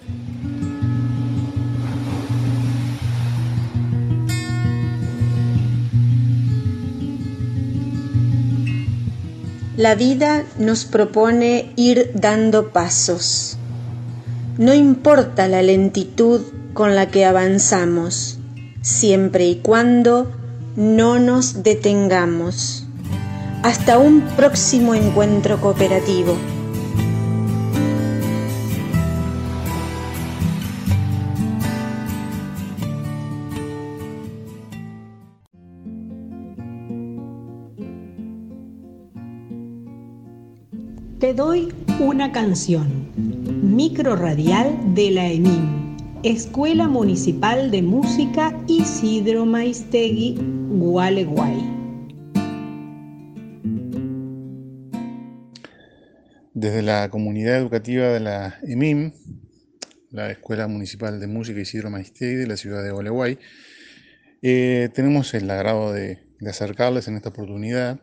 La vida nos propone ir dando pasos no importa la lentitud con la que avanzamos, siempre y cuando no nos detengamos. Hasta un próximo encuentro cooperativo. Te doy una canción. Micro radial de la EMIM. Escuela Municipal de Música Isidro Maistegui, Gualeguay. Desde la comunidad educativa de la EMIM, la Escuela Municipal de Música Isidro Maistegui de la ciudad de Gualeguay, eh, tenemos el agrado de, de acercarles en esta oportunidad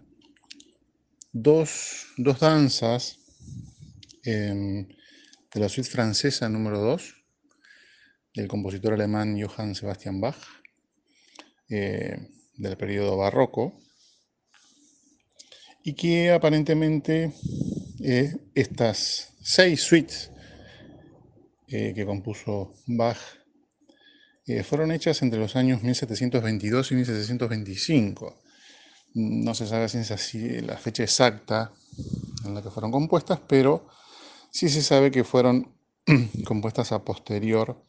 dos, dos danzas em, de la suite francesa número 2 del compositor alemán Johann Sebastian Bach eh, del periodo barroco y que aparentemente eh, estas seis suites eh, que compuso Bach fueron hechas entre los años 1722 y 1725 no se sabe si la fecha exacta en la que fueron compuestas, pero sí se sabe que fueron compuestas a posterior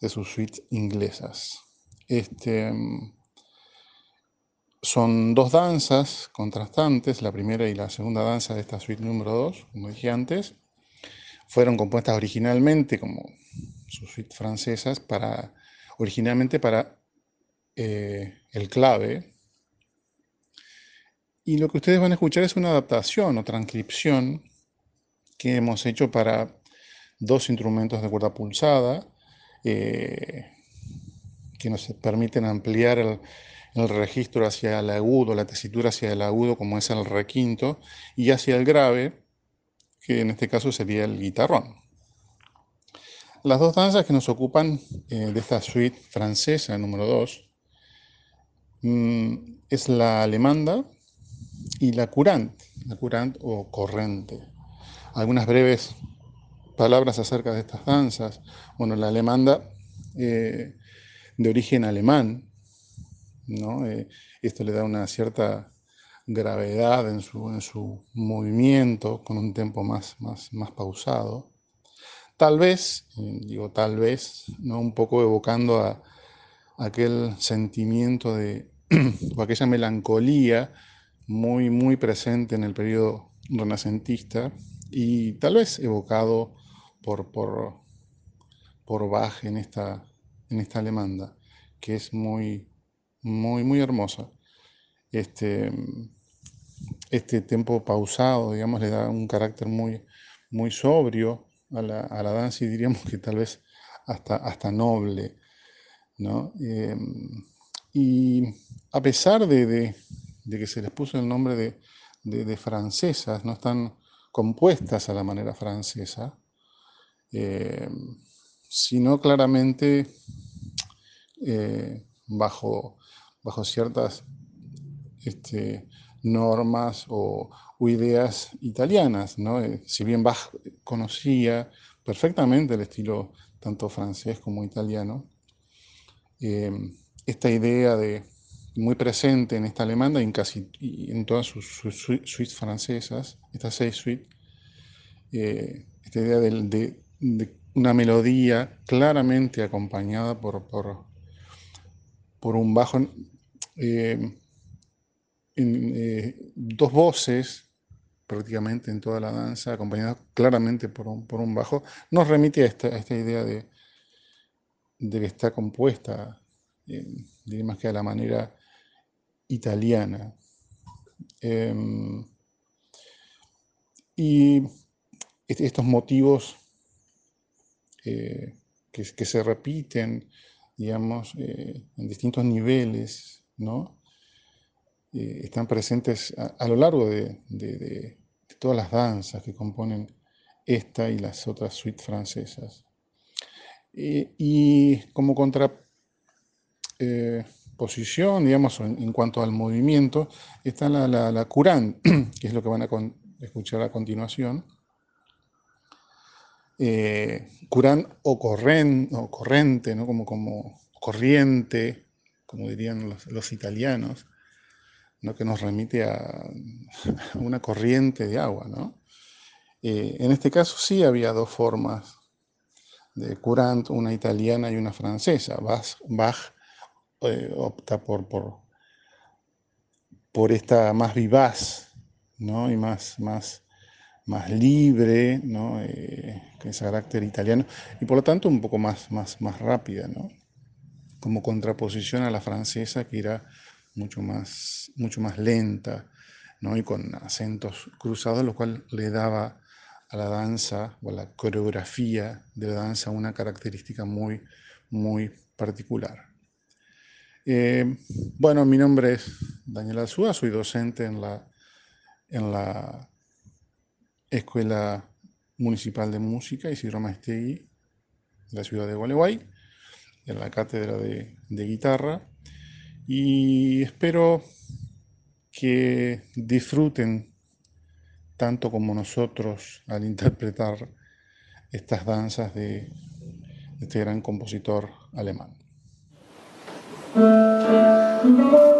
de sus suites inglesas. Este, son dos danzas contrastantes, la primera y la segunda danza de esta suite número 2, como dije antes, fueron compuestas originalmente como sus suites francesas para, originalmente para eh, el clave, y lo que ustedes van a escuchar es una adaptación o transcripción que hemos hecho para dos instrumentos de cuerda pulsada eh, que nos permiten ampliar el, registro hacia el agudo, la tesitura hacia el agudo, como es el requinto, y hacia el grave, que en este caso sería el guitarrón. Las dos danzas que nos ocupan eh, de esta suite francesa número 2 mm, es la alemanda, y la curant, la curant o corrente. Algunas breves palabras acerca de estas danzas. Bueno, la alemanda eh, de origen alemán, ¿no? Eh, esto le da una cierta gravedad en su, en su movimiento, con un tempo más, más, más pausado. Tal vez, digo tal vez, ¿no? un poco evocando a, aquel sentimiento de, o aquella melancolía muy, muy presente en el periodo renacentista y tal vez evocado por, por, por Bach en esta, en esta alemanda, que es muy, muy, muy hermosa. Este, este tempo pausado, digamos, le da un carácter muy, muy sobrio a la, a la danza y diríamos que tal vez hasta, hasta noble. ¿no? Em, y a pesar de que se les puso el nombre de, francesas, no están compuestas a la manera francesa, eh, sino claramente eh, bajo, bajo ciertas este, normas o, ideas italianas. ¿no? Eh, si bien Bach conocía perfectamente el estilo tanto francés como italiano, esta idea de, muy presente en esta alemana y en casi en todas sus, suites francesas, estas seis suites, eh, esta idea de, una melodía claramente acompañada por, por, un bajo, eh, en, eh, dos voces prácticamente en toda la danza, acompañada claramente por un, por un bajo, nos remite a esta, esta idea de, de que está compuesta, diría más que a la manera italiana. Em, y estos motivos eh, que, se repiten, digamos, eh, en distintos niveles, ¿no? Eh, están presentes a, lo largo de, todas las danzas que componen esta y las otras suites francesas. y como contra posición, digamos, en, cuanto al movimiento, está la, la, que es lo que van a escuchar a continuación. Eh, o, corren, o corrente, ¿no? como, como corriente, como dirían los, italianos, ¿no? que nos remite a, una corriente de agua. ¿no? Eh, en este caso sí había dos formas de curant, una italiana y una francesa. Bach eh, opta por, por, por, esta más vivaz ¿no? y más, más, más libre, ¿no? Eh, con ese carácter italiano, y por lo tanto un poco más, más, más rápida, ¿no? como contraposición a la francesa que era mucho más, mucho más lenta ¿no? y con acentos cruzados, lo cual le daba a la danza o a la coreografía de la danza una característica muy, muy particular. Eh, bueno, mi nombre es Daniel Azúa, soy docente en la, Escuela Municipal de Música Isidro Maestegui de la ciudad de Gualeguay, en la cátedra de guitarra, y espero que disfruten tanto como nosotros al interpretar estas danzas de este gran compositor alemán. Thank you.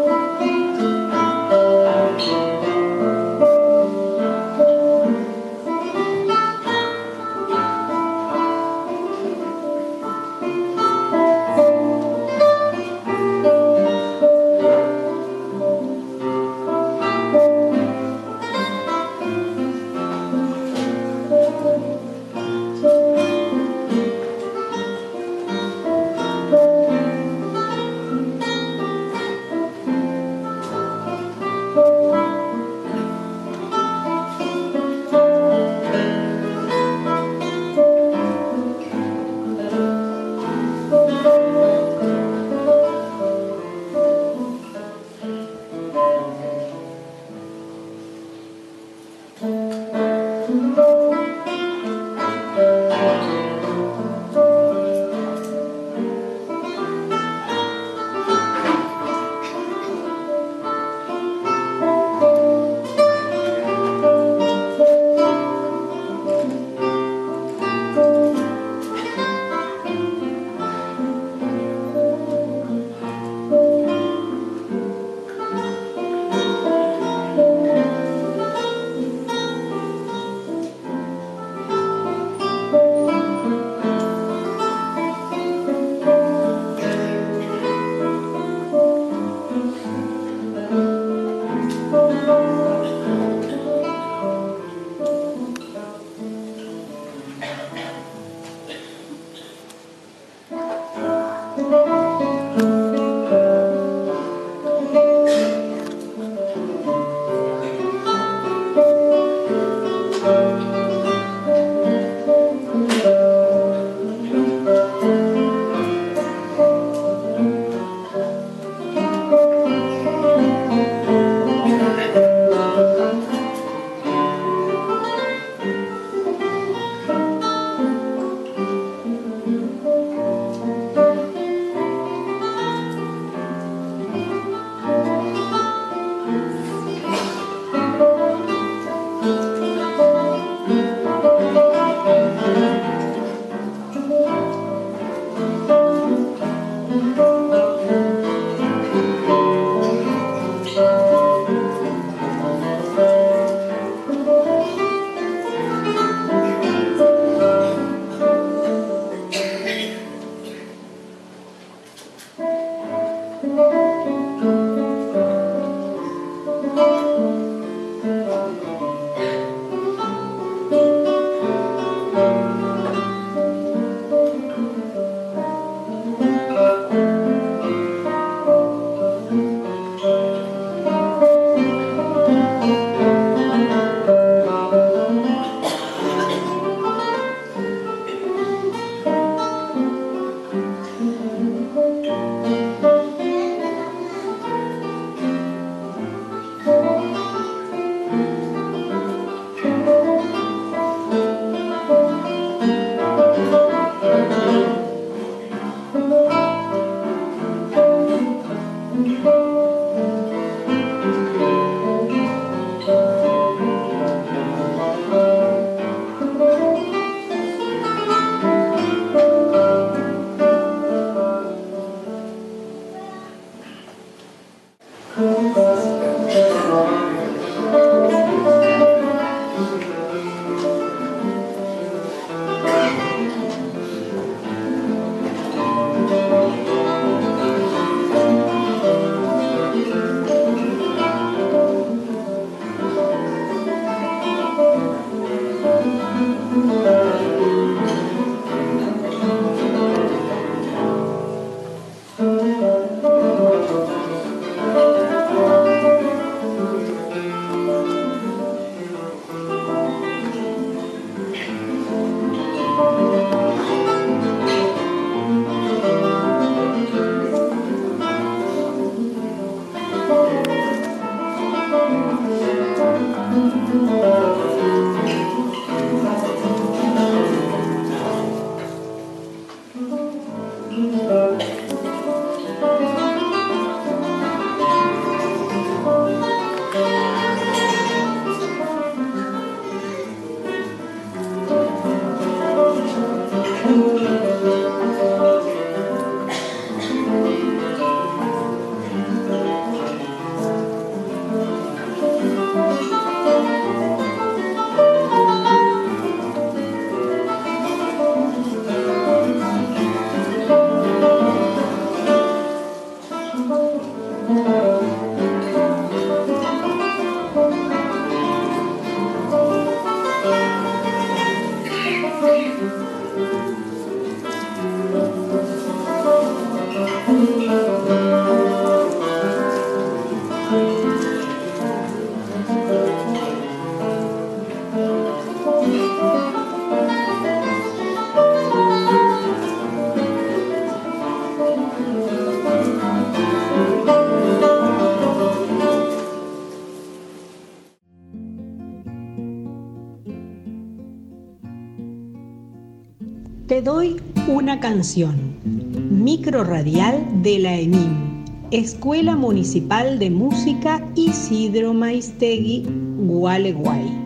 Canción. Micro radial de la EMIM, Escuela Municipal de Música Isidro Maistegui, Gualeguay.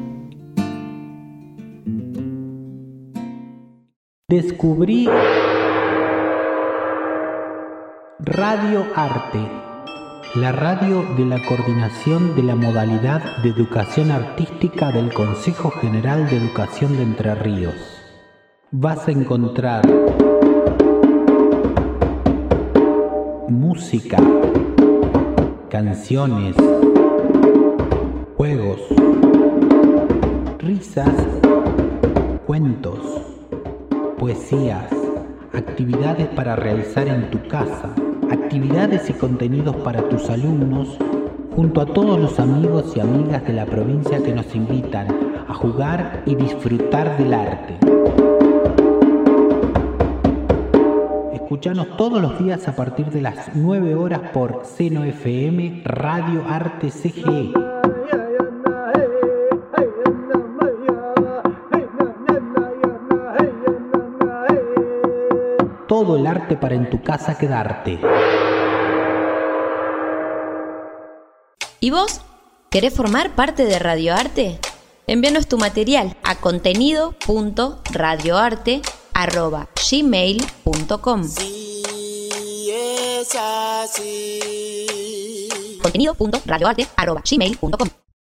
Descubrí Radio Arte, la radio de la coordinación de la modalidad de educación artística del Consejo General de Educación de Entre Ríos. Vas a encontrar música, canciones, juegos, risas, cuentos, poesías, actividades para realizar en tu casa, actividades y contenidos para tus alumnos, junto a todos los amigos y amigas de la provincia que nos invitan a jugar y disfrutar del arte. Escuchanos todos los días a partir de las 9 horas por Seno FM Radio Arte CGE. Todo el arte para en tu casa quedarte. ¿Y vos? ¿Querés formar parte de Radioarte? Envíanos tu material a contenido.radioarte.gmail.com contenido.radioarte.gmail.com